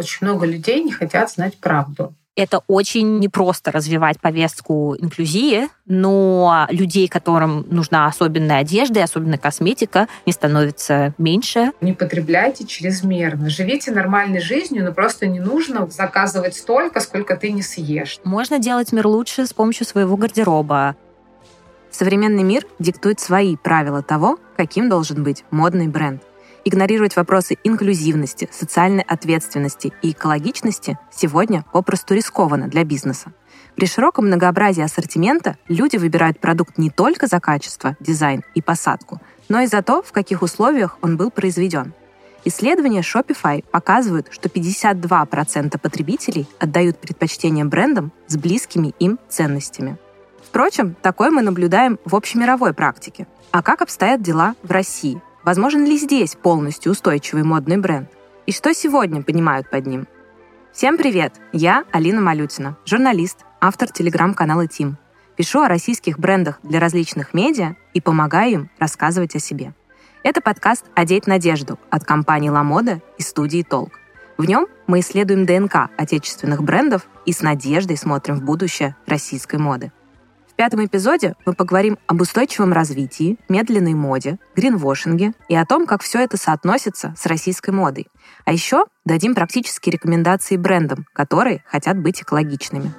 Очень много людей не хотят знать правду. Это очень непросто развивать повестку инклюзии, но людей, которым нужна особенная одежда и особенная косметика, не становится меньше. Не потребляйте чрезмерно. Живите нормальной жизнью, но просто не нужно заказывать столько, сколько ты не съешь. Можно делать мир лучше с помощью своего гардероба. Современный мир диктует свои правила того, каким должен быть модный бренд. Игнорировать вопросы инклюзивности, социальной ответственности и экологичности сегодня попросту рискованно для бизнеса. При широком многообразии ассортимента люди выбирают продукт не только за качество, дизайн и посадку, но и за то, в каких условиях он был произведен. Исследования Shopify показывают, что 52% потребителей отдают предпочтение брендам с близкими им ценностями. Впрочем, такое мы наблюдаем в общемировой практике. А как обстоят дела в России? Возможен ли здесь полностью устойчивый модный бренд? И что сегодня понимают под ним? Всем привет! Я Алина Малютина, журналист, автор телеграм-канала Тим. Пишу о российских брендах для различных медиа и помогаю им рассказывать о себе. Это подкаст «Одеть надежду» от компании «Ла Мода» и студии «Толк». В нем мы исследуем ДНК отечественных брендов и с надеждой смотрим в будущее российской моды пятом эпизоде мы поговорим об устойчивом развитии, медленной моде, гринвошинге и о том, как все это соотносится с российской модой. А еще дадим практические рекомендации брендам, которые хотят быть экологичными.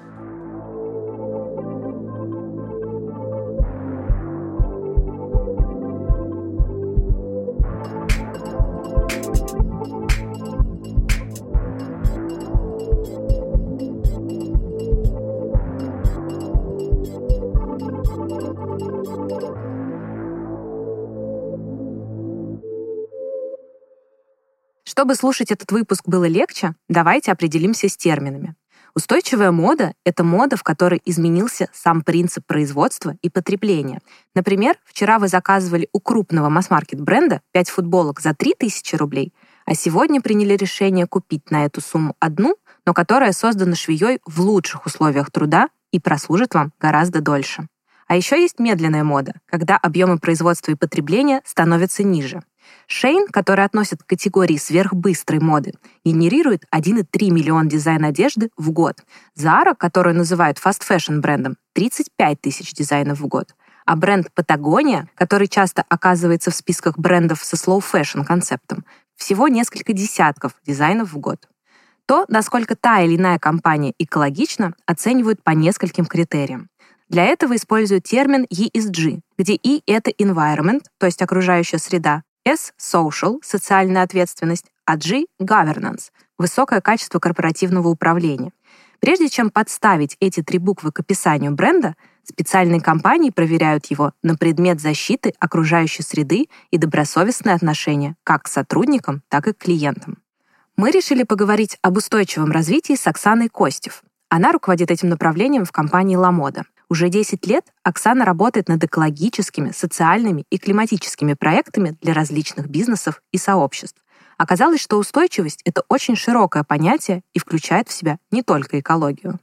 Чтобы слушать этот выпуск было легче, давайте определимся с терминами. Устойчивая мода — это мода, в которой изменился сам принцип производства и потребления. Например, вчера вы заказывали у крупного масс-маркет бренда 5 футболок за 3000 рублей, а сегодня приняли решение купить на эту сумму одну, но которая создана швеей в лучших условиях труда и прослужит вам гораздо дольше. А еще есть медленная мода, когда объемы производства и потребления становятся ниже. Шейн, который относит к категории сверхбыстрой моды, генерирует 1,3 миллиона дизайн одежды в год. Zara, которую называют fashion брендом, 35 тысяч дизайнов в год. А бренд Patagonia, который часто оказывается в списках брендов со fashion концептом, всего несколько десятков дизайнов в год. То, насколько та или иная компания экологична, оценивают по нескольким критериям. Для этого используют термин ESG, где E — это environment, то есть окружающая среда, S — social, социальная ответственность, а G — governance, высокое качество корпоративного управления. Прежде чем подставить эти три буквы к описанию бренда, специальные компании проверяют его на предмет защиты окружающей среды и добросовестное отношение как к сотрудникам, так и к клиентам. Мы решили поговорить об устойчивом развитии с Оксаной Костев. Она руководит этим направлением в компании «Ламода». Уже 10 лет Оксана работает над экологическими, социальными и климатическими проектами для различных бизнесов и сообществ. Оказалось, что устойчивость — это очень широкое понятие и включает в себя не только экологию.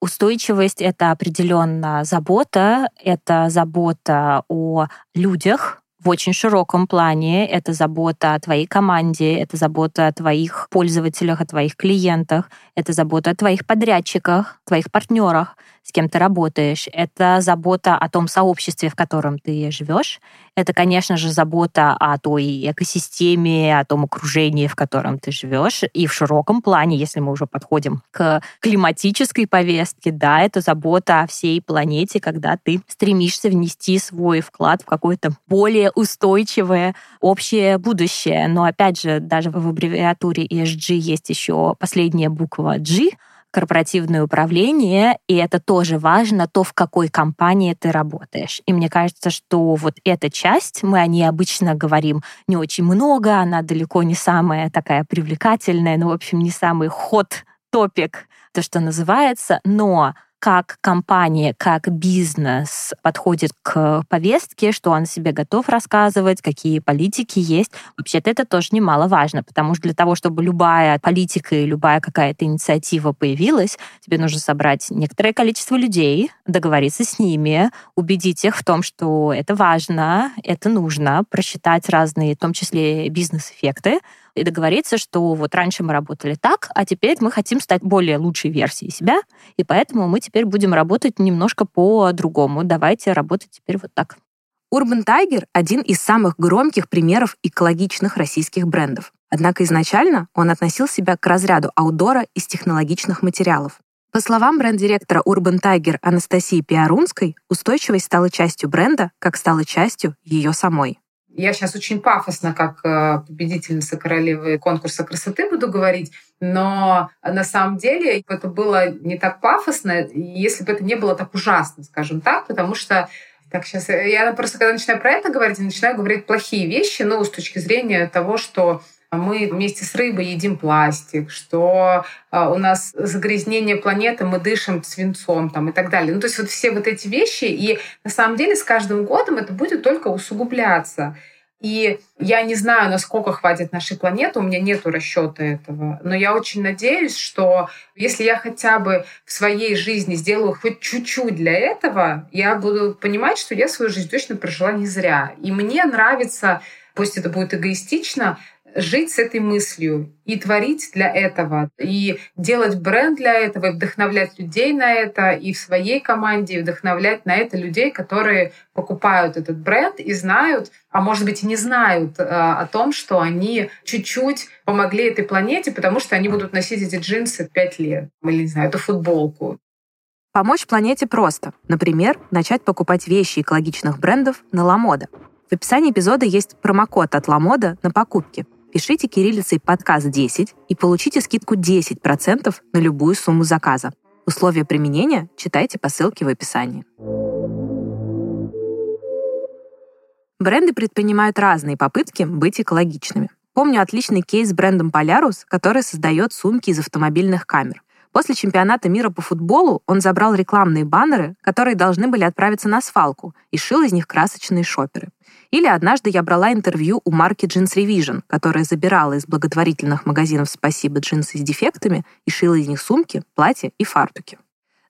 Устойчивость — это определенно забота, это забота о людях, в очень широком плане. Это забота о твоей команде, это забота о твоих пользователях, о твоих клиентах, это забота о твоих подрядчиках, твоих партнерах. С кем ты работаешь, это забота о том сообществе, в котором ты живешь, это, конечно же, забота о той экосистеме, о том окружении, в котором ты живешь, и в широком плане, если мы уже подходим к климатической повестке, да, это забота о всей планете, когда ты стремишься внести свой вклад в какое-то более устойчивое общее будущее. Но опять же, даже в аббревиатуре ESG есть еще последняя буква G, корпоративное управление, и это тоже важно, то, в какой компании ты работаешь. И мне кажется, что вот эта часть, мы о ней обычно говорим не очень много, она далеко не самая такая привлекательная, ну, в общем, не самый ход топик, то, что называется, но как компания, как бизнес подходит к повестке, что он себе готов рассказывать, какие политики есть. Вообще-то это тоже немаловажно, потому что для того, чтобы любая политика и любая какая-то инициатива появилась, тебе нужно собрать некоторое количество людей, договориться с ними, убедить их в том, что это важно, это нужно, просчитать разные, в том числе бизнес-эффекты, и договориться, что вот раньше мы работали так, а теперь мы хотим стать более лучшей версией себя, и поэтому мы теперь будем работать немножко по-другому. Давайте работать теперь вот так. Urban Tiger — один из самых громких примеров экологичных российских брендов. Однако изначально он относил себя к разряду аудора из технологичных материалов. По словам бренд-директора Urban Tiger Анастасии Пиарунской, устойчивость стала частью бренда, как стала частью ее самой. Я сейчас очень пафосно, как э, победительница королевы конкурса красоты буду говорить, но на самом деле это было не так пафосно, если бы это не было так ужасно, скажем так, потому что так, сейчас я просто, когда начинаю про это говорить, я начинаю говорить плохие вещи, ну, с точки зрения того, что мы вместе с рыбой едим пластик, что а, у нас загрязнение планеты, мы дышим свинцом там, и так далее. Ну, то есть вот все вот эти вещи, и на самом деле с каждым годом это будет только усугубляться. И я не знаю, насколько хватит нашей планеты, у меня нет расчета этого. Но я очень надеюсь, что если я хотя бы в своей жизни сделаю хоть чуть-чуть для этого, я буду понимать, что я свою жизнь точно прожила не зря. И мне нравится, пусть это будет эгоистично, жить с этой мыслью и творить для этого, и делать бренд для этого, и вдохновлять людей на это, и в своей команде и вдохновлять на это людей, которые покупают этот бренд и знают, а может быть и не знают э, о том, что они чуть-чуть помогли этой планете, потому что они будут носить эти джинсы пять лет, или, не знаю, эту футболку. Помочь планете просто. Например, начать покупать вещи экологичных брендов на Ламода. В описании эпизода есть промокод от Ламода на покупки – Пишите кириллицей подкаст 10 и получите скидку 10% на любую сумму заказа. Условия применения читайте по ссылке в описании. Бренды предпринимают разные попытки быть экологичными. Помню отличный кейс с брендом Polaris, который создает сумки из автомобильных камер. После чемпионата мира по футболу он забрал рекламные баннеры, которые должны были отправиться на свалку, и шил из них красочные шоперы. Или однажды я брала интервью у марки Jeans Revision, которая забирала из благотворительных магазинов «Спасибо» джинсы с дефектами и шила из них сумки, платья и фартуки.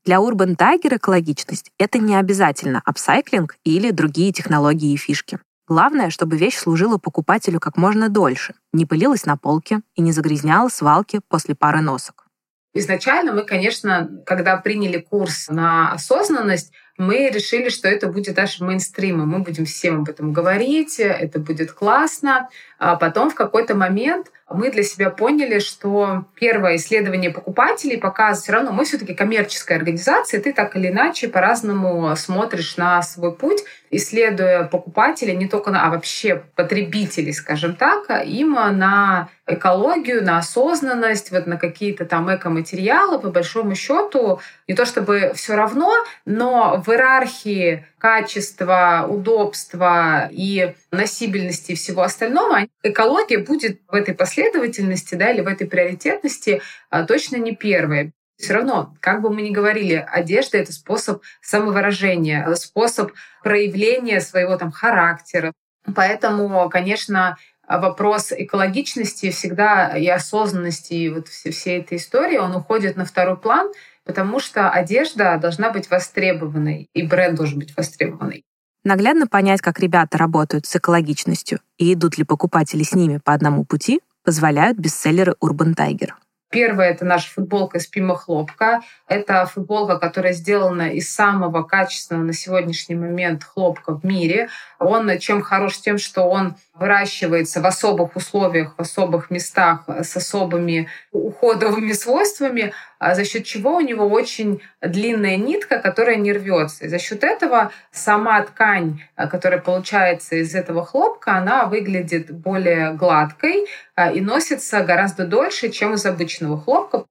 Для Urban Tiger экологичность — это не обязательно апсайклинг или другие технологии и фишки. Главное, чтобы вещь служила покупателю как можно дольше, не пылилась на полке и не загрязняла свалки после пары носок. Изначально мы, конечно, когда приняли курс на осознанность, мы решили, что это будет нашим мейнстримом. Мы будем всем об этом говорить, это будет классно. А потом в какой-то момент мы для себя поняли, что первое исследование покупателей показывает, все равно мы все-таки коммерческая организация, ты так или иначе по-разному смотришь на свой путь, исследуя покупателей, не только на, а вообще потребителей, скажем так, им на экологию, на осознанность, вот на какие-то там экоматериалы, по большому счету, не то чтобы все равно, но в иерархии качества, удобства и носибельности и всего остального, экология будет в этой последовательности да, или в этой приоритетности а, точно не первой. Все равно, как бы мы ни говорили, одежда — это способ самовыражения, способ проявления своего там характера. Поэтому, конечно, вопрос экологичности всегда и осознанности и вот всей этой истории, он уходит на второй план — потому что одежда должна быть востребованной, и бренд должен быть востребованный. Наглядно понять, как ребята работают с экологичностью и идут ли покупатели с ними по одному пути, позволяют бестселлеры Urban Tiger. Первое — это наша футболка из пимохлопка. Это футболка, которая сделана из самого качественного на сегодняшний момент хлопка в мире. Он чем хорош тем, что он выращивается в особых условиях, в особых местах с особыми уходовыми свойствами, за счет чего у него очень длинная нитка, которая не рвется. И за счет этого сама ткань, которая получается из этого хлопка, она выглядит более гладкой и носится гораздо дольше, чем из обычного хлопка.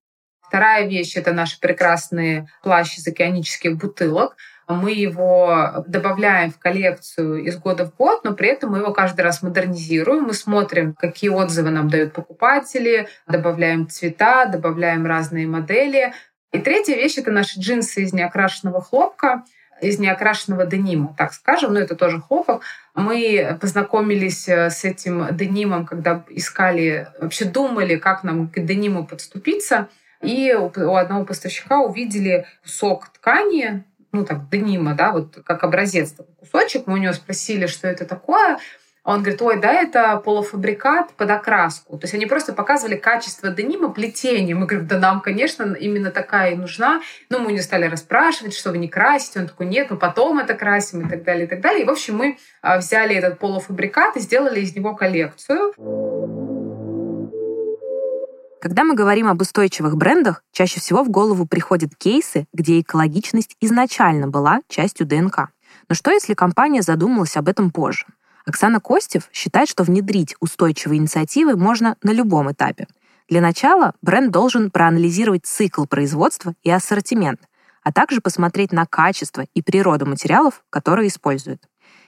Вторая вещь — это наши прекрасные плащи из океанических бутылок. Мы его добавляем в коллекцию из года в год, но при этом мы его каждый раз модернизируем. Мы смотрим, какие отзывы нам дают покупатели, добавляем цвета, добавляем разные модели. И третья вещь — это наши джинсы из неокрашенного хлопка из неокрашенного денима, так скажем, но это тоже хлопок. Мы познакомились э, с этим денимом, когда искали, вообще думали, как нам к дениму подступиться. И у одного поставщика увидели кусок ткани, ну так, денима, да, вот как образец такой кусочек. Мы у него спросили, что это такое. Он говорит, ой, да, это полуфабрикат под окраску. То есть они просто показывали качество денима плетения. Мы говорим, да нам, конечно, именно такая и нужна. Но мы не стали расспрашивать, что вы не красите. Он такой, нет, мы потом это красим и так далее, и так далее. И, в общем, мы а, взяли этот полуфабрикат и сделали из него коллекцию. Когда мы говорим об устойчивых брендах, чаще всего в голову приходят кейсы, где экологичность изначально была частью ДНК. Но что, если компания задумалась об этом позже? Оксана Костев считает, что внедрить устойчивые инициативы можно на любом этапе. Для начала бренд должен проанализировать цикл производства и ассортимент, а также посмотреть на качество и природу материалов, которые используют.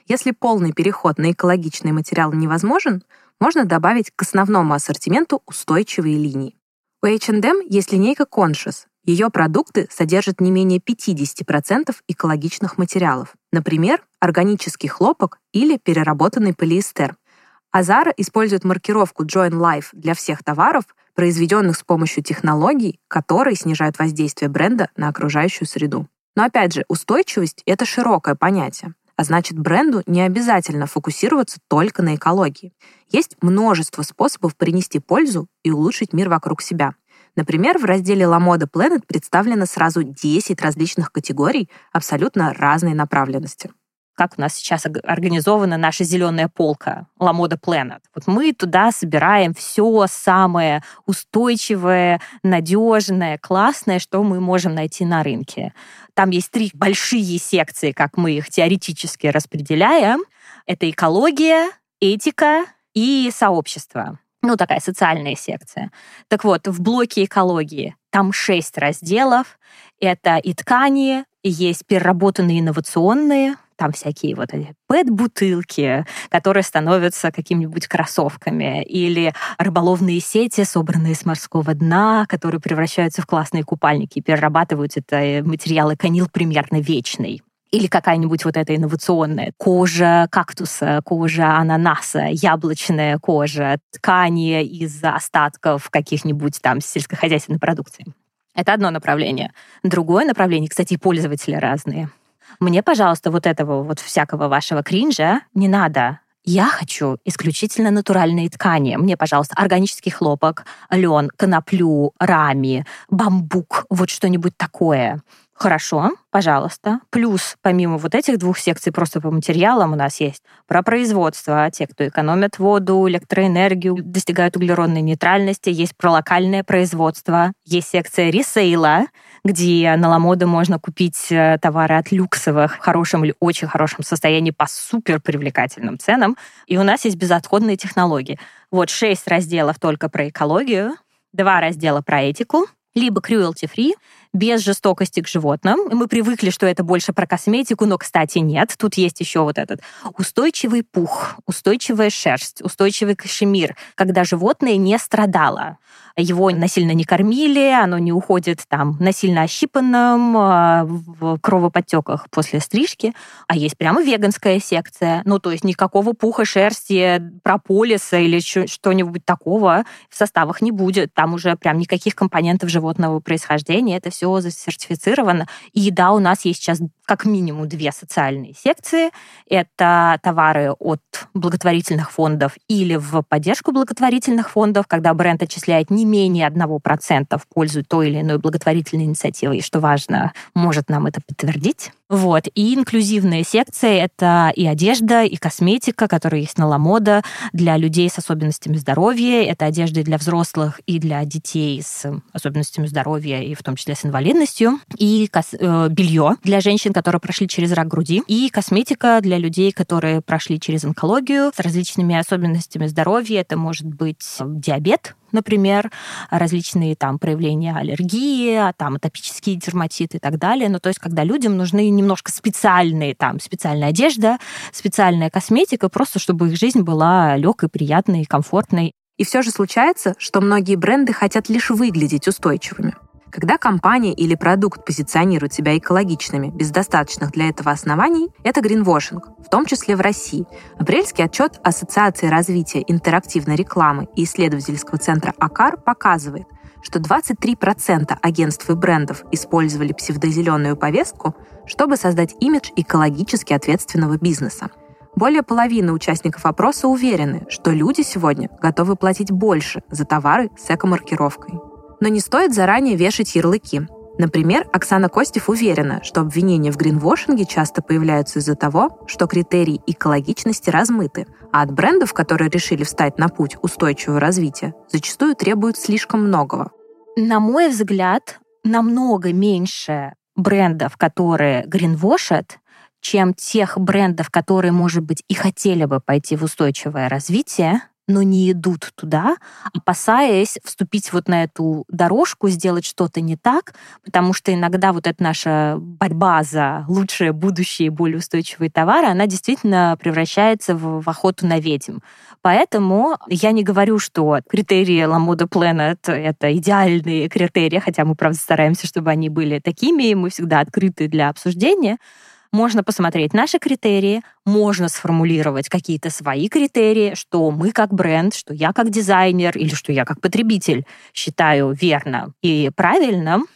Если полный переход на экологичные материалы невозможен, можно добавить к основному ассортименту устойчивые линии. У H&M есть линейка Conscious, ее продукты содержат не менее 50% экологичных материалов, например, органический хлопок или переработанный полиэстер. Азара использует маркировку Join Life для всех товаров, произведенных с помощью технологий, которые снижают воздействие бренда на окружающую среду. Но опять же, устойчивость — это широкое понятие. А значит, бренду не обязательно фокусироваться только на экологии. Есть множество способов принести пользу и улучшить мир вокруг себя. Например, в разделе La Mode Planet представлено сразу 10 различных категорий абсолютно разной направленности как у нас сейчас организована наша зеленая полка Moda Planet. Вот мы туда собираем все самое устойчивое, надежное, классное, что мы можем найти на рынке. Там есть три большие секции, как мы их теоретически распределяем. Это экология, этика и сообщество ну, такая социальная секция. Так вот, в блоке экологии там шесть разделов. Это и ткани, есть переработанные инновационные, там всякие вот эти пэт-бутылки, которые становятся какими-нибудь кроссовками, или рыболовные сети, собранные с морского дна, которые превращаются в классные купальники и перерабатывают это материалы канил примерно вечный или какая-нибудь вот эта инновационная кожа кактуса, кожа ананаса, яблочная кожа, ткани из остатков каких-нибудь там сельскохозяйственной продукции. Это одно направление. Другое направление, кстати, пользователи разные. Мне, пожалуйста, вот этого вот всякого вашего кринжа не надо. Я хочу исключительно натуральные ткани. Мне, пожалуйста, органический хлопок, лен, коноплю, рами, бамбук, вот что-нибудь такое. Хорошо, пожалуйста. Плюс, помимо вот этих двух секций просто по материалам у нас есть про производство, те, кто экономят воду, электроэнергию, достигают углеродной нейтральности, есть про локальное производство, есть секция ресейла, где на Ламоде можно купить э, товары от люксовых в хорошем или очень хорошем состоянии по супер привлекательным ценам. И у нас есть безотходные технологии. Вот шесть разделов только про экологию, два раздела про этику, либо cruelty-free, без жестокости к животным. Мы привыкли, что это больше про косметику, но, кстати, нет. Тут есть еще вот этот устойчивый пух, устойчивая шерсть, устойчивый кашемир, когда животное не страдало. Его насильно не кормили, оно не уходит там насильно ощипанным, а, в кровоподтеках после стрижки. А есть прямо веганская секция. Ну, то есть никакого пуха, шерсти, прополиса или что-нибудь такого в составах не будет. Там уже прям никаких компонентов животного происхождения. Это все засертифицировано. И да, у нас есть сейчас как минимум две социальные секции. Это товары от благотворительных фондов или в поддержку благотворительных фондов, когда бренд отчисляет не менее 1% в пользу той или иной благотворительной инициативы, и, что важно, может нам это подтвердить. Вот. И инклюзивные секции — это и одежда, и косметика, которые есть на Ламода для людей с особенностями здоровья. Это одежда для взрослых, и для детей с особенностями здоровья, и в том числе с инвалидностью. И э, белье для женщин, которые прошли через рак груди. И косметика для людей, которые прошли через онкологию с различными особенностями здоровья. Это может быть диабет, например, различные там проявления аллергии, а там атопические дерматиты и так далее. Ну, то есть, когда людям нужны немножко специальные, там, специальная одежда, специальная косметика, просто чтобы их жизнь была легкой, приятной, комфортной. И все же случается, что многие бренды хотят лишь выглядеть устойчивыми. Когда компания или продукт позиционирует себя экологичными без достаточных для этого оснований, это гринвошинг, в том числе в России. Апрельский отчет Ассоциации развития интерактивной рекламы и исследовательского центра АКАР показывает, что 23% агентств и брендов использовали псевдозеленую повестку, чтобы создать имидж экологически ответственного бизнеса. Более половины участников опроса уверены, что люди сегодня готовы платить больше за товары с эко-маркировкой. Но не стоит заранее вешать ярлыки. Например, Оксана Костев уверена, что обвинения в гринвошинге часто появляются из-за того, что критерии экологичности размыты, а от брендов, которые решили встать на путь устойчивого развития, зачастую требуют слишком многого. На мой взгляд, намного меньше брендов, которые гринвошат, чем тех брендов, которые, может быть, и хотели бы пойти в устойчивое развитие, но не идут туда, опасаясь вступить вот на эту дорожку, сделать что-то не так, потому что иногда вот эта наша борьба за лучшее будущее и более устойчивые товары, она действительно превращается в, в охоту на ведьм. Поэтому я не говорю, что критерии Mode Planet — это идеальные критерии, хотя мы, правда, стараемся, чтобы они были такими, и мы всегда открыты для обсуждения, можно посмотреть наши критерии, можно сформулировать какие-то свои критерии, что мы как бренд, что я как дизайнер или что я как потребитель считаю верно и правильным,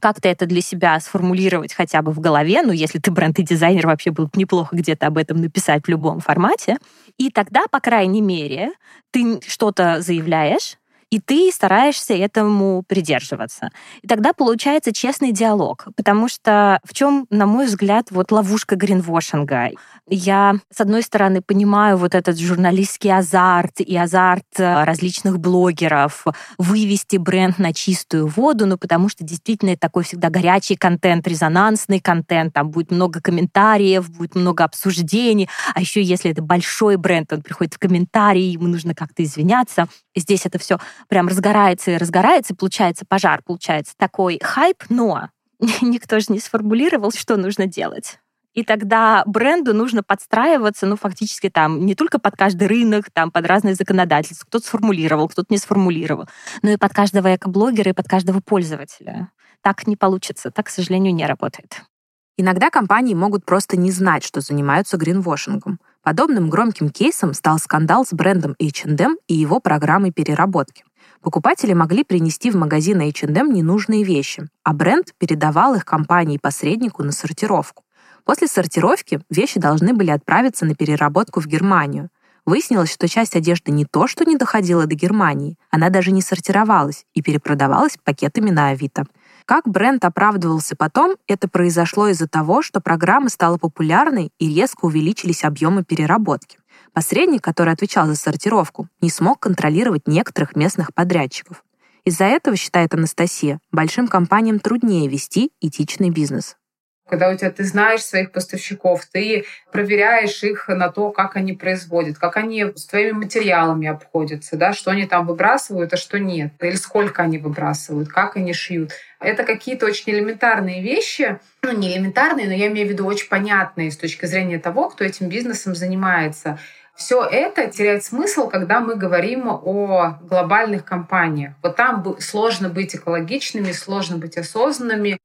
как-то это для себя сформулировать хотя бы в голове, ну, если ты бренд и дизайнер, вообще было бы неплохо где-то об этом написать в любом формате. И тогда, по крайней мере, ты что-то заявляешь, и ты стараешься этому придерживаться. И тогда получается честный диалог, потому что в чем, на мой взгляд, вот ловушка гринвошинга? Я, с одной стороны, понимаю вот этот журналистский азарт и азарт э, различных блогеров вывести бренд на чистую воду, ну, потому что действительно это такой всегда горячий контент, резонансный контент, там будет много комментариев, будет много обсуждений, а еще если это большой бренд, он приходит в комментарии, ему нужно как-то извиняться. Здесь это все прям разгорается и разгорается, получается пожар, получается такой хайп, но никто же не сформулировал, что нужно делать. И тогда бренду нужно подстраиваться, ну, фактически там не только под каждый рынок, там под разные законодательства. Кто-то сформулировал, кто-то не сформулировал, но и под каждого экоблогера, и под каждого пользователя. Так не получится, так, к сожалению, не работает. Иногда компании могут просто не знать, что занимаются гринвошингом. Подобным громким кейсом стал скандал с брендом H&M и его программой переработки. Покупатели могли принести в магазин H&M ненужные вещи, а бренд передавал их компании-посреднику на сортировку. После сортировки вещи должны были отправиться на переработку в Германию. Выяснилось, что часть одежды не то, что не доходила до Германии, она даже не сортировалась и перепродавалась пакетами на Авито. Как бренд оправдывался потом, это произошло из-за того, что программа стала популярной и резко увеличились объемы переработки. Посредник, который отвечал за сортировку, не смог контролировать некоторых местных подрядчиков. Из-за этого, считает Анастасия, большим компаниям труднее вести этичный бизнес. Когда у тебя ты знаешь своих поставщиков, ты проверяешь их на то, как они производят, как они с твоими материалами обходятся, да, что они там выбрасывают, а что нет, или сколько они выбрасывают, как они шьют. Это какие-то очень элементарные вещи, ну не элементарные, но я имею в виду очень понятные с точки зрения того, кто этим бизнесом занимается. Все это теряет смысл, когда мы говорим о глобальных компаниях. Вот там сложно быть экологичными, сложно быть осознанными.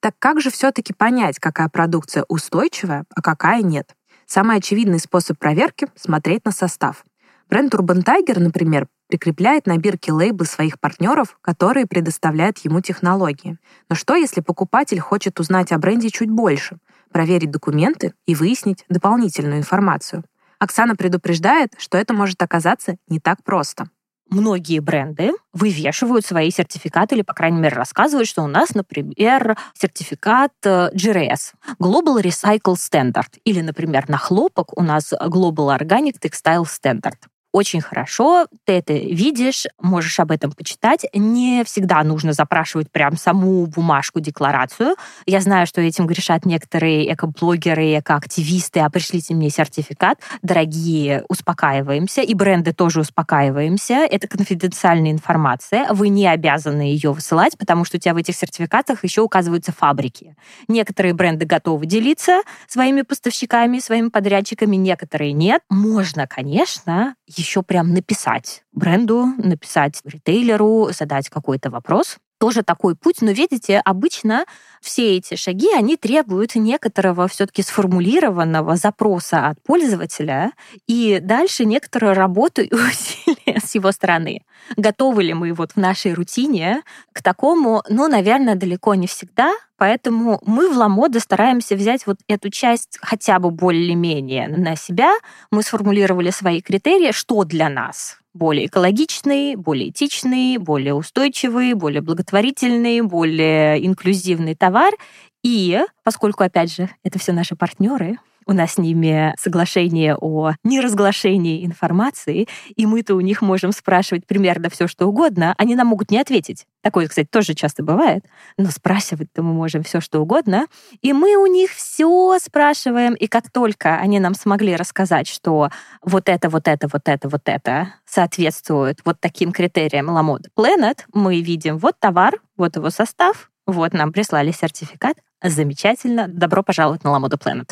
Так как же все-таки понять, какая продукция устойчивая, а какая нет? Самый очевидный способ проверки — смотреть на состав. Бренд Urban Tiger, например, прикрепляет на бирке лейблы своих партнеров, которые предоставляют ему технологии. Но что, если покупатель хочет узнать о бренде чуть больше? проверить документы и выяснить дополнительную информацию. Оксана предупреждает, что это может оказаться не так просто. Многие бренды вывешивают свои сертификаты или, по крайней мере, рассказывают, что у нас, например, сертификат э, GRS, Global Recycle Standard, или, например, на хлопок у нас Global Organic Textile Standard очень хорошо, ты это видишь, можешь об этом почитать. Не всегда нужно запрашивать прям саму бумажку, декларацию. Я знаю, что этим грешат некоторые экоблогеры, экоактивисты, а пришлите мне сертификат. Дорогие, успокаиваемся, и бренды тоже успокаиваемся. Это конфиденциальная информация, вы не обязаны ее высылать, потому что у тебя в этих сертификатах еще указываются фабрики. Некоторые бренды готовы делиться своими поставщиками, своими подрядчиками, некоторые нет. Можно, конечно, еще прям написать бренду, написать ритейлеру, задать какой-то вопрос. Тоже такой путь, но видите, обычно все эти шаги, они требуют некоторого все-таки сформулированного запроса от пользователя и дальше некоторую работу и усилия с его стороны. Готовы ли мы вот в нашей рутине к такому? Ну, наверное, далеко не всегда, Поэтому мы в Ламоде стараемся взять вот эту часть хотя бы более-менее на себя. Мы сформулировали свои критерии, что для нас более экологичный, более этичный, более устойчивый, более благотворительный, более инклюзивный товар. И поскольку, опять же, это все наши партнеры, у нас с ними соглашение о неразглашении информации, и мы-то у них можем спрашивать примерно все, что угодно, они нам могут не ответить. Такое, кстати, тоже часто бывает, но спрашивать-то мы можем все, что угодно. И мы у них все спрашиваем, и как только они нам смогли рассказать, что вот это, вот это, вот это, вот это соответствует вот таким критериям LaModa Planet, мы видим вот товар, вот его состав, вот нам прислали сертификат, замечательно, добро пожаловать на LaModa Planet.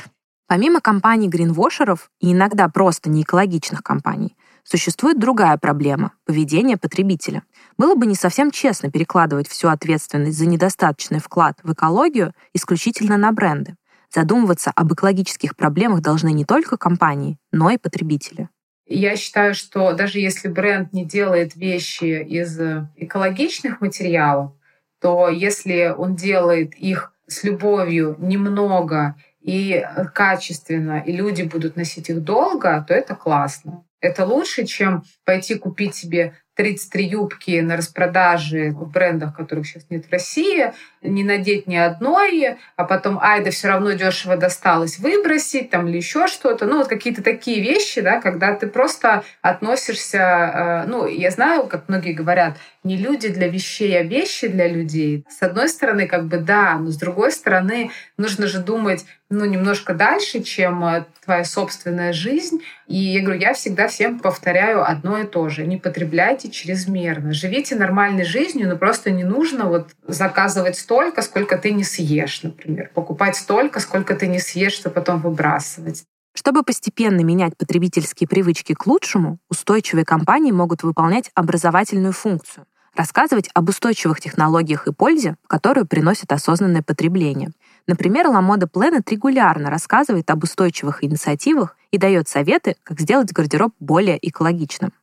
Помимо компаний гринвошеров и иногда просто неэкологичных компаний, существует другая проблема — поведение потребителя. Было бы не совсем честно перекладывать всю ответственность за недостаточный вклад в экологию исключительно на бренды. Задумываться об экологических проблемах должны не только компании, но и потребители. Я считаю, что даже если бренд не делает вещи из экологичных материалов, то если он делает их с любовью немного и э, качественно, и люди будут носить их долго, то это классно. Это лучше, чем пойти купить себе 33 юбки на распродаже в брендах, которых сейчас нет в России, не надеть ни одной, а потом, ай, да все равно дешево досталось, выбросить там или еще что-то. Ну, вот какие-то такие вещи, да, когда ты просто относишься, э, ну, я знаю, как многие говорят, не люди для вещей, а вещи для людей. С одной стороны, как бы да, но с другой стороны, нужно же думать, ну, немножко дальше, чем э, твоя собственная жизнь. И я говорю, я всегда всем повторяю одно и то же. Не потребляйте чрезмерно. Живите нормальной жизнью, но просто не нужно вот заказывать столько, сколько ты не съешь, например. Покупать столько, сколько ты не съешь, чтобы потом выбрасывать. Чтобы постепенно менять потребительские привычки к лучшему, устойчивые компании могут выполнять образовательную функцию — рассказывать об устойчивых технологиях и пользе, которую приносит осознанное потребление. Например, La Mode Planet регулярно рассказывает об устойчивых инициативах и дает советы, как сделать гардероб более экологичным.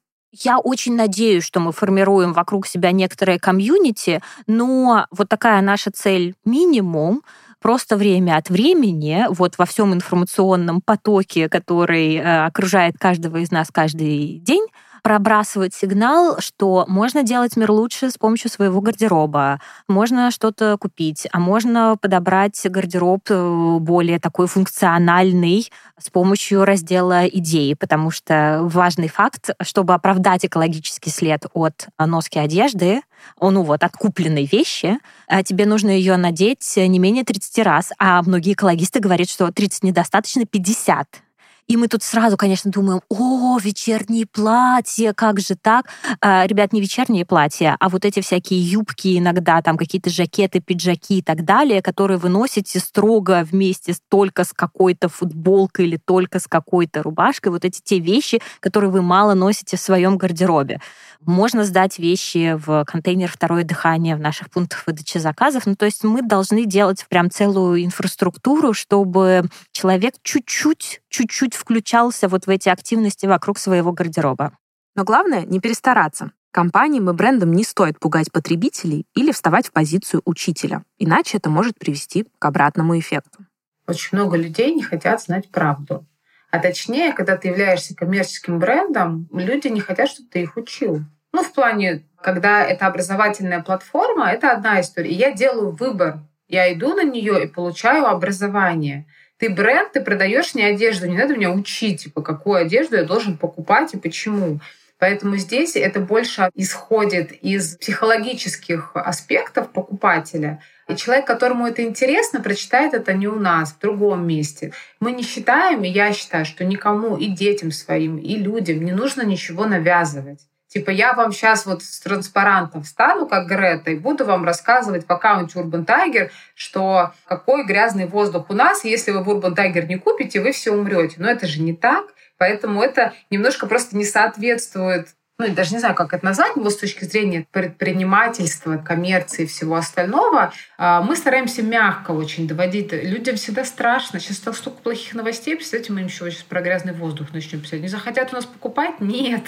Я очень надеюсь, что мы формируем вокруг себя некоторые комьюнити, но вот такая наша цель минимум просто время от времени, вот во всем информационном потоке, который э, окружает каждого из нас каждый день, пробрасывать сигнал, что можно делать мир лучше с помощью своего гардероба, можно что-то купить, а можно подобрать гардероб э, более такой функциональный с помощью раздела идеи, потому что важный факт, чтобы оправдать экологический след от носки одежды, ну вот, от купленной вещи, а тебе нужно ее надеть не менее 30 раз, а многие экологисты говорят, что 30 недостаточно, 50 и мы тут сразу, конечно, думаем, о, вечерние платья, как же так? А, ребят, не вечерние платья, а вот эти всякие юбки иногда, там какие-то жакеты, пиджаки и так далее, которые вы носите строго вместе только с какой-то футболкой или только с какой-то рубашкой. Вот эти те вещи, которые вы мало носите в своем гардеробе. Можно сдать вещи в контейнер «Второе дыхание» в наших пунктах выдачи заказов. Ну, то есть мы должны делать прям целую инфраструктуру, чтобы человек чуть-чуть, чуть-чуть включался вот в эти активности вокруг своего гардероба. Но главное не перестараться. Компаниям и брендам не стоит пугать потребителей или вставать в позицию учителя, иначе это может привести к обратному эффекту. Очень много людей не хотят знать правду. А точнее, когда ты являешься коммерческим брендом, люди не хотят, чтобы ты их учил. Ну, в плане, когда это образовательная платформа, это одна история. И я делаю выбор. Я иду на нее и получаю образование. Ты бренд, ты продаешь не одежду, не надо меня учить, типа, какую одежду я должен покупать и почему. Поэтому здесь это больше исходит из психологических аспектов покупателя. И человек, которому это интересно, прочитает это не у нас, в другом месте. Мы не считаем, и я считаю, что никому, и детям своим, и людям не нужно ничего навязывать. Типа я вам сейчас вот с транспарантом встану, как Грета, и буду вам рассказывать в аккаунте Urban Tiger, что какой грязный воздух у нас, если вы в Urban Tiger не купите, вы все умрете. Но это же не так. Поэтому это немножко просто не соответствует ну, даже не знаю, как это назвать, но с точки зрения предпринимательства, коммерции и всего остального, а, мы стараемся мягко очень доводить. Людям всегда страшно. Сейчас столько плохих новостей. Представьте, мы еще сейчас про грязный воздух начнем писать. Не захотят у нас покупать? Нет.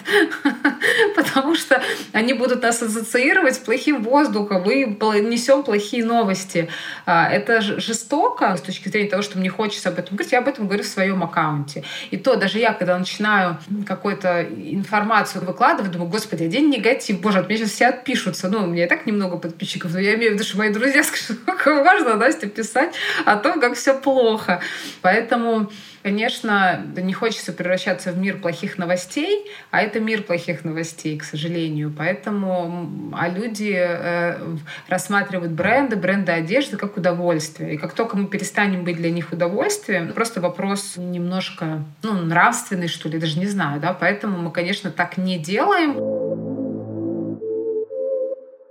Потому что они будут нас ассоциировать с плохим воздухом. Мы несем плохие новости. А, это жестоко с точки зрения того, что мне хочется об этом говорить. Я об этом говорю в своем аккаунте. И то даже я, когда начинаю какую-то информацию выкладывать, выкладываю, думаю, господи, один негатив, боже, от меня сейчас все отпишутся. Ну, у меня и так немного подписчиков, но я имею в виду, что мои друзья скажут, как важно, Настя, писать о том, как все плохо. Поэтому конечно, не хочется превращаться в мир плохих новостей, а это мир плохих новостей, к сожалению. Поэтому а люди э, рассматривают бренды, бренды одежды как удовольствие. И как только мы перестанем быть для них удовольствием, просто вопрос немножко ну, нравственный, что ли, даже не знаю. Да? Поэтому мы, конечно, так не делаем.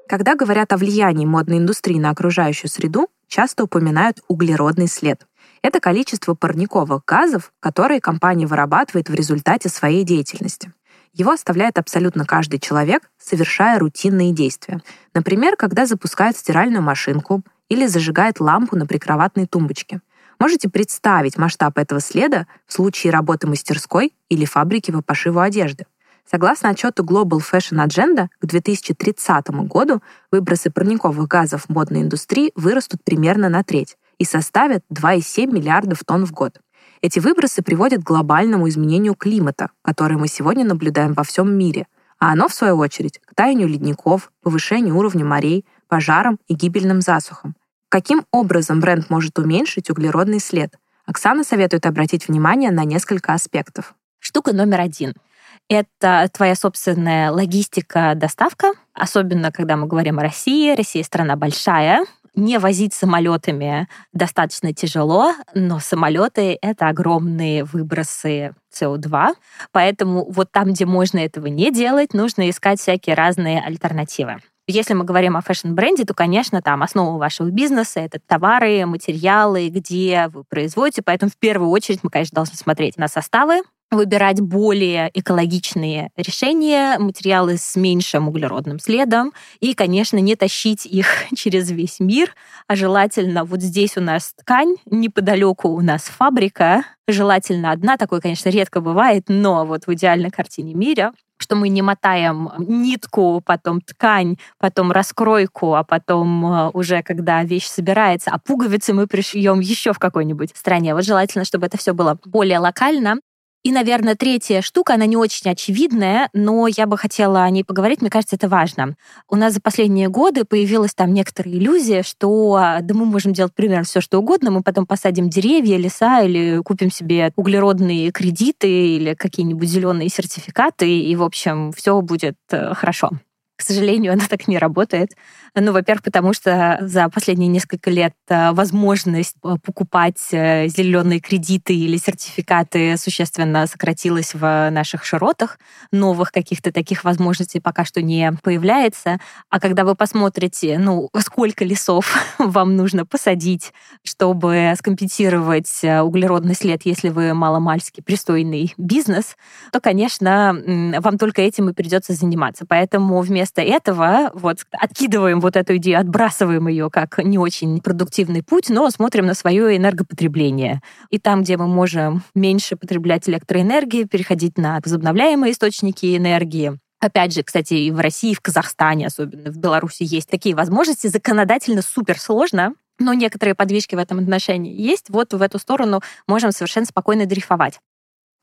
Когда говорят о влиянии модной индустрии на окружающую среду, часто упоминают углеродный след. Это количество парниковых газов, которые компания вырабатывает в результате своей деятельности. Его оставляет абсолютно каждый человек, совершая рутинные действия. Например, когда запускает стиральную машинку или зажигает лампу на прикроватной тумбочке. Можете представить масштаб этого следа в случае работы мастерской или фабрики по пошиву одежды. Согласно отчету Global Fashion Agenda, к 2030 году выбросы парниковых газов модной индустрии вырастут примерно на треть, и составят 2,7 миллиардов тонн в год. Эти выбросы приводят к глобальному изменению климата, которое мы сегодня наблюдаем во всем мире, а оно, в свою очередь, к таянию ледников, повышению уровня морей, пожарам и гибельным засухам. Каким образом бренд может уменьшить углеродный след? Оксана советует обратить внимание на несколько аспектов. Штука номер один — это твоя собственная логистика, доставка, особенно когда мы говорим о России. Россия страна большая, не возить самолетами достаточно тяжело, но самолеты — это огромные выбросы СО2, поэтому вот там, где можно этого не делать, нужно искать всякие разные альтернативы. Если мы говорим о фэшн-бренде, то, конечно, там основа вашего бизнеса — это товары, материалы, где вы производите. Поэтому в первую очередь мы, конечно, должны смотреть на составы, выбирать более экологичные решения, материалы с меньшим углеродным следом, и, конечно, не тащить их через весь мир, а желательно вот здесь у нас ткань, неподалеку у нас фабрика, желательно одна, такое, конечно, редко бывает, но вот в идеальной картине мира что мы не мотаем нитку, потом ткань, потом раскройку, а потом э, уже когда вещь собирается, а пуговицы мы пришьем еще в какой-нибудь стране. Вот желательно, чтобы это все было более локально. И, наверное, третья штука, она не очень очевидная, но я бы хотела о ней поговорить, мне кажется, это важно. У нас за последние годы появилась там некоторая иллюзия, что да мы можем делать примерно все, что угодно, мы потом посадим деревья, леса или купим себе углеродные кредиты или какие-нибудь зеленые сертификаты, и, в общем, все будет э, хорошо. К сожалению, она так не работает. Ну, во-первых, потому что за последние несколько лет э, возможность э, покупать э, зеленые кредиты или сертификаты существенно сократилась в наших широтах. Новых каких-то таких возможностей пока что не появляется. А когда вы посмотрите, ну, сколько лесов вам нужно посадить, чтобы скомпенсировать углеродный след, если вы маломальски пристойный бизнес, то, конечно, вам только этим и придется заниматься. Поэтому вместо этого вот откидываем вот эту идею, отбрасываем ее как не очень продуктивный путь, но смотрим на свое энергопотребление. И там, где мы можем меньше потреблять электроэнергии, переходить на возобновляемые источники энергии, Опять же, кстати, и в России, и в Казахстане, особенно в Беларуси, есть такие возможности. Законодательно супер сложно, но некоторые подвижки в этом отношении есть. Вот в эту сторону можем совершенно спокойно дрейфовать.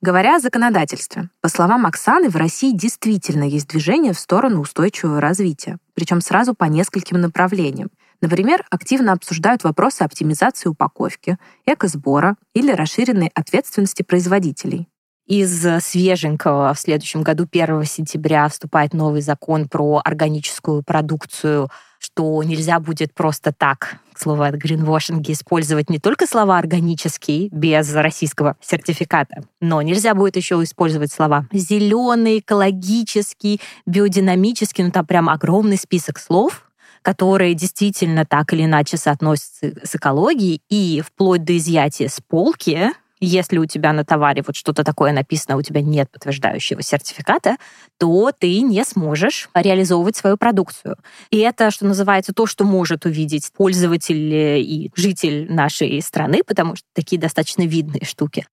Говоря о законодательстве, по словам Оксаны, в России действительно есть движение в сторону устойчивого развития, причем сразу по нескольким направлениям. Например, активно обсуждают вопросы оптимизации упаковки, экосбора или расширенной ответственности производителей. Из свеженького в следующем году 1 сентября вступает новый закон про органическую продукцию что нельзя будет просто так, к от гринвошинге, использовать не только слова «органический» без российского сертификата, но нельзя будет еще использовать слова «зеленый», «экологический», «биодинамический», ну там прям огромный список слов, которые действительно так или иначе соотносятся с экологией, и вплоть до изъятия с полки если у тебя на товаре вот что-то такое написано, у тебя нет подтверждающего сертификата, то ты не сможешь реализовывать свою продукцию. И это, что называется, то, что может увидеть пользователь и житель нашей страны, потому что такие достаточно видные штуки.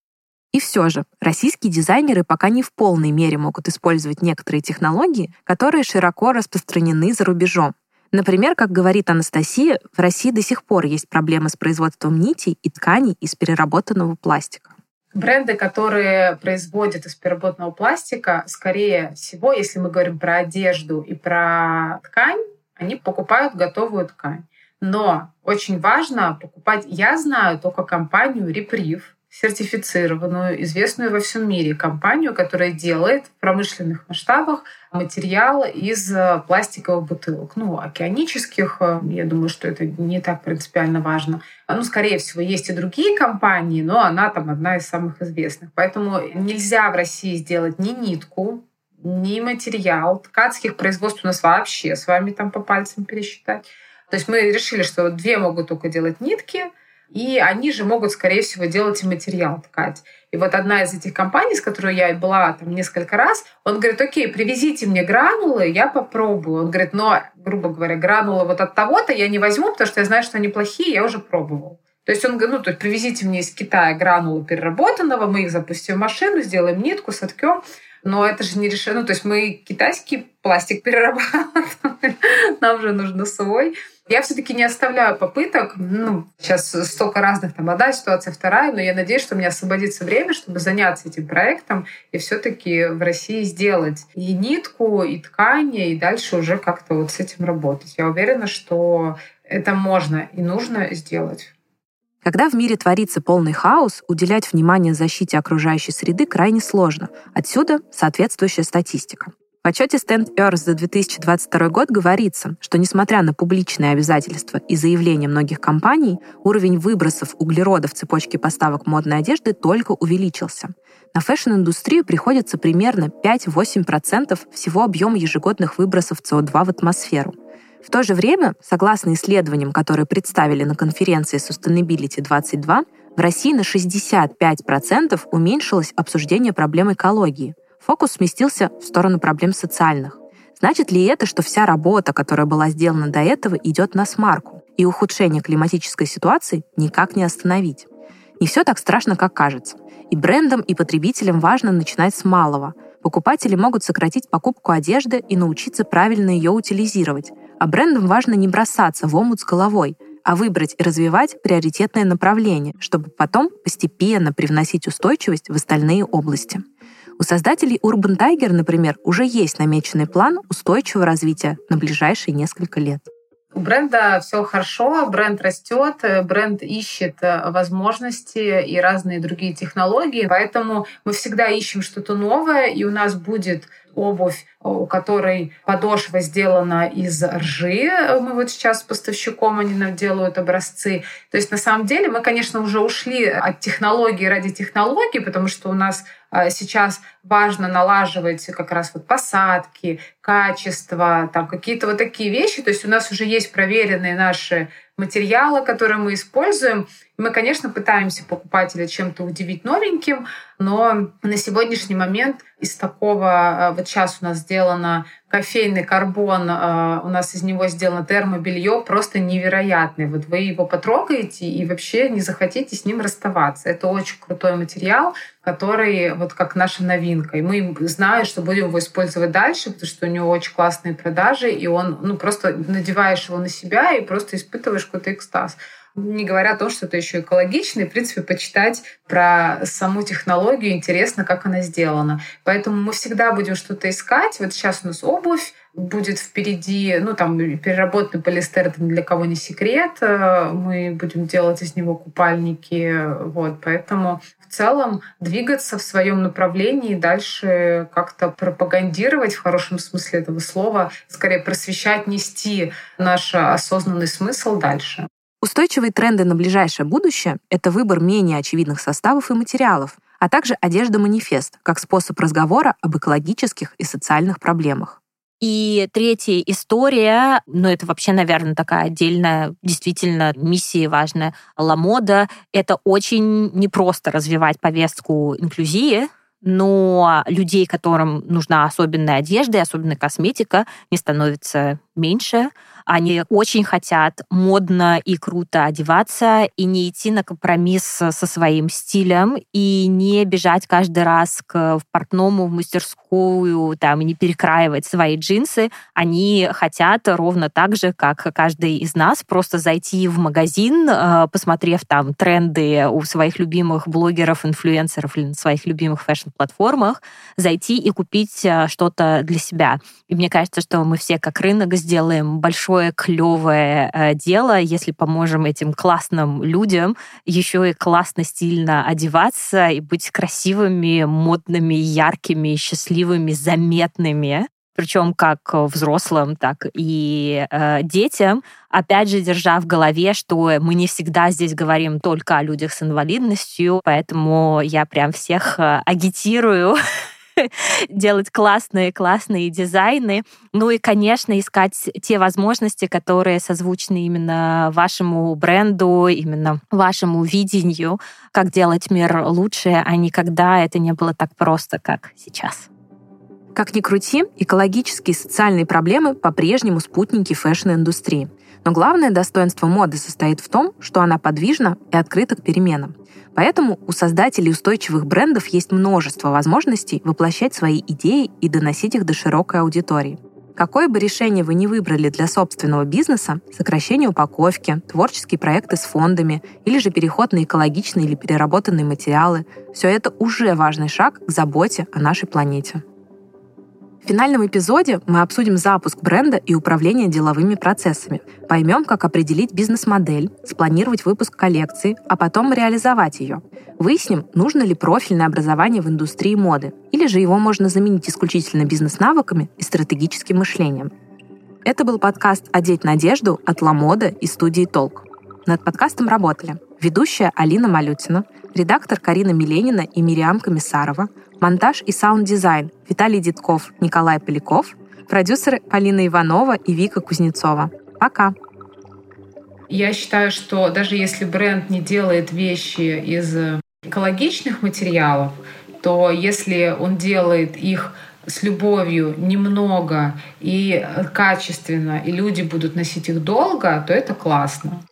И все же, российские дизайнеры пока не в полной мере могут использовать некоторые технологии, которые широко распространены за рубежом. Например, как говорит Анастасия, в России до сих пор есть проблемы с производством нитей и тканей из переработанного пластика. Бренды, которые производят из переработанного пластика, скорее всего, если мы говорим про одежду и про ткань, они покупают готовую ткань. Но очень важно покупать, я знаю только компанию Реприв, сертифицированную, известную во всем мире компанию, которая делает в промышленных масштабах материал из э, пластиковых бутылок. Ну, океанических, э, я думаю, что это не так принципиально важно. Ну, скорее всего, есть и другие компании, но она там одна из самых известных. Поэтому нельзя в России сделать ни нитку, ни материал. Ткацких производств у нас вообще с вами там по пальцам пересчитать. То есть мы решили, что две могут только делать нитки — и они же могут, скорее всего, делать и материал ткать. И вот одна из этих компаний, с которой я была там несколько раз, он говорит, окей, привезите мне гранулы, я попробую. Он говорит, но, грубо говоря, гранулы вот от того-то я не возьму, потому что я знаю, что они плохие, я уже пробовал. То есть он говорит, ну, то есть привезите мне из Китая гранулы переработанного, мы их запустим в машину, сделаем нитку, соткем. Но это же не решено. Ну, то есть мы китайский пластик перерабатываем, нам же нужно свой. Я все-таки не оставляю попыток. Ну, сейчас столько разных, там, одна ситуация, вторая, но я надеюсь, что у меня освободится время, чтобы заняться этим проектом и все-таки в России сделать и нитку, и ткани, и дальше уже как-то вот с этим работать. Я уверена, что это можно и нужно сделать. Когда в мире творится полный хаос, уделять внимание защите окружающей среды крайне сложно. Отсюда соответствующая статистика. В отчете Stand Earth за 2022 год говорится, что несмотря на публичные обязательства и заявления многих компаний, уровень выбросов углерода в цепочке поставок модной одежды только увеличился. На фэшн-индустрию приходится примерно 5-8% всего объема ежегодных выбросов СО2 в атмосферу. В то же время, согласно исследованиям, которые представили на конференции Sustainability 22, в России на 65% уменьшилось обсуждение проблем экологии, фокус сместился в сторону проблем социальных. Значит ли это, что вся работа, которая была сделана до этого, идет на смарку, и ухудшение климатической ситуации никак не остановить? Не все так страшно, как кажется. И брендам, и потребителям важно начинать с малого. Покупатели могут сократить покупку одежды и научиться правильно ее утилизировать. А брендам важно не бросаться в омут с головой, а выбрать и развивать приоритетное направление, чтобы потом постепенно привносить устойчивость в остальные области. У создателей Urban Tiger, например, уже есть намеченный план устойчивого развития на ближайшие несколько лет. У бренда все хорошо, бренд растет, бренд ищет э, возможности и разные другие технологии, поэтому мы всегда ищем что-то новое, и у нас будет обувь, у которой подошва сделана из ржи. Мы вот сейчас с поставщиком, они нам делают образцы. То есть на самом деле мы, конечно, уже ушли от технологии ради технологии, потому что у нас сейчас важно налаживать как раз вот посадки, качество, там какие-то вот такие вещи. То есть у нас уже есть проверенные наши материалы, которые мы используем. Мы, конечно, пытаемся покупателя чем-то удивить новеньким, но на сегодняшний момент из такого, э, вот сейчас у нас сделано кофейный карбон, э, у нас из него сделано термобелье просто невероятный. Вот вы его потрогаете и вообще не захотите с ним расставаться. Это очень крутой материал, который вот как наша новинка. И мы знаем, что будем его использовать дальше, потому что у него очень классные продажи, и он, ну, просто надеваешь его на себя и просто испытываешь какой-то экстаз. Не говоря о том, что это еще экологично, и, в принципе, почитать про саму технологию интересно, как она сделана. Поэтому мы всегда будем что-то искать. Вот сейчас у нас обувь, будет впереди, ну, там, переработанный полиэстер, это для кого не секрет. Э, мы будем делать из него купальники. Вот, поэтому в целом двигаться в своем направлении, дальше как-то пропагандировать в хорошем смысле этого слова, скорее просвещать, нести наш осознанный смысл дальше. Устойчивые тренды на ближайшее будущее — это выбор менее очевидных составов и материалов, а также одежда-манифест как способ разговора об экологических и социальных проблемах. И третья история, ну это вообще, наверное, такая отдельная, действительно, миссия важная, Ламода. Это очень непросто развивать повестку инклюзии, но людей, которым нужна особенная одежда и особенная косметика, не становится меньше. Они очень хотят модно и круто одеваться и не идти на компромисс со своим стилем и не бежать каждый раз к портному в мастерскую там, не перекраивать свои джинсы. Они хотят ровно так же, как каждый из нас, просто зайти в магазин, э, посмотрев там тренды у своих любимых блогеров, инфлюенсеров или на своих любимых фэшн-платформах, зайти и купить э, что-то для себя. И мне кажется, что мы все как рынок сделаем большое клевое э, дело, если поможем этим классным людям еще и классно, стильно одеваться и быть красивыми, модными, яркими, счастливыми, заметными причем как взрослым, так и э, детям, опять же, держа в голове, что мы не всегда здесь говорим только о людях с инвалидностью, поэтому я прям всех э, агитирую делать классные, классные дизайны. Ну и, конечно, искать те возможности, которые созвучны именно вашему бренду, именно вашему видению, как делать мир лучше, а никогда это не было так просто, как сейчас. Как ни крути, экологические и социальные проблемы по-прежнему спутники фэшн-индустрии. Но главное достоинство моды состоит в том, что она подвижна и открыта к переменам. Поэтому у создателей устойчивых брендов есть множество возможностей воплощать свои идеи и доносить их до широкой аудитории. Какое бы решение вы ни выбрали для собственного бизнеса, сокращение упаковки, творческие проекты с фондами или же переход на экологичные или переработанные материалы, все это уже важный шаг к заботе о нашей планете. В финальном эпизоде мы обсудим запуск бренда и управление деловыми процессами, поймем, как определить бизнес-модель, спланировать выпуск коллекции, а потом реализовать ее. Выясним, нужно ли профильное образование в индустрии моды, или же его можно заменить исключительно бизнес-навыками и стратегическим мышлением. Это был подкаст «Одеть надежду» от Lamoda и студии «Толк». Над подкастом работали ведущая Алина Малютина, редактор Карина Миленина и Мириам Комиссарова, Монтаж и саунд-дизайн Виталий Дедков, Николай Поляков, продюсеры Полина Иванова и Вика Кузнецова. Пока! Я считаю, что даже если бренд не делает вещи из экологичных материалов, то если он делает их с любовью немного и качественно, и люди будут носить их долго, то это классно.